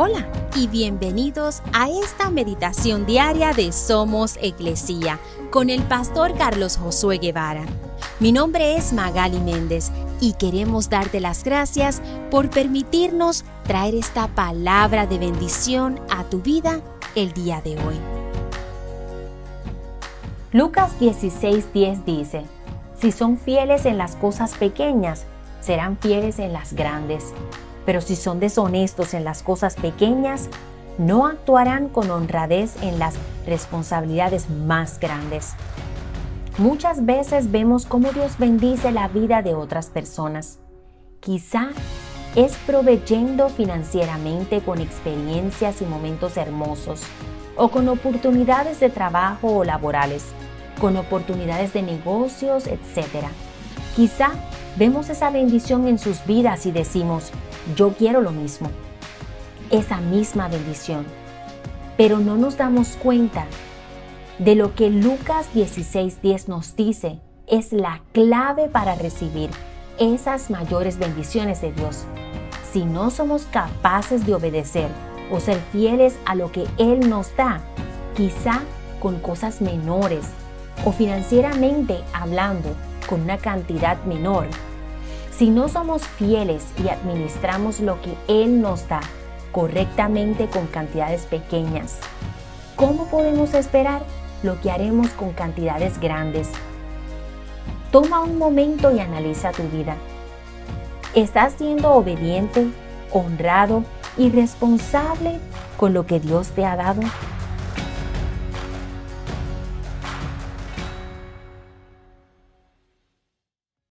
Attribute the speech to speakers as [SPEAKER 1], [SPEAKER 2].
[SPEAKER 1] Hola y bienvenidos a esta meditación diaria de Somos Iglesia con el pastor Carlos Josué Guevara. Mi nombre es Magali Méndez y queremos darte las gracias por permitirnos traer esta palabra de bendición a tu vida el día de hoy.
[SPEAKER 2] Lucas 16:10 dice, Si son fieles en las cosas pequeñas, serán fieles en las grandes pero si son deshonestos en las cosas pequeñas, no actuarán con honradez en las responsabilidades más grandes. Muchas veces vemos cómo Dios bendice la vida de otras personas. Quizá es proveyendo financieramente con experiencias y momentos hermosos, o con oportunidades de trabajo o laborales, con oportunidades de negocios, etc. Quizá vemos esa bendición en sus vidas y decimos, yo quiero lo mismo, esa misma bendición. Pero no nos damos cuenta de lo que Lucas 16:10 nos dice es la clave para recibir esas mayores bendiciones de Dios. Si no somos capaces de obedecer o ser fieles a lo que Él nos da, quizá con cosas menores o financieramente hablando con una cantidad menor, si no somos fieles y administramos lo que Él nos da correctamente con cantidades pequeñas, ¿cómo podemos esperar lo que haremos con cantidades grandes? Toma un momento y analiza tu vida. ¿Estás siendo obediente, honrado y responsable con lo que Dios te ha dado?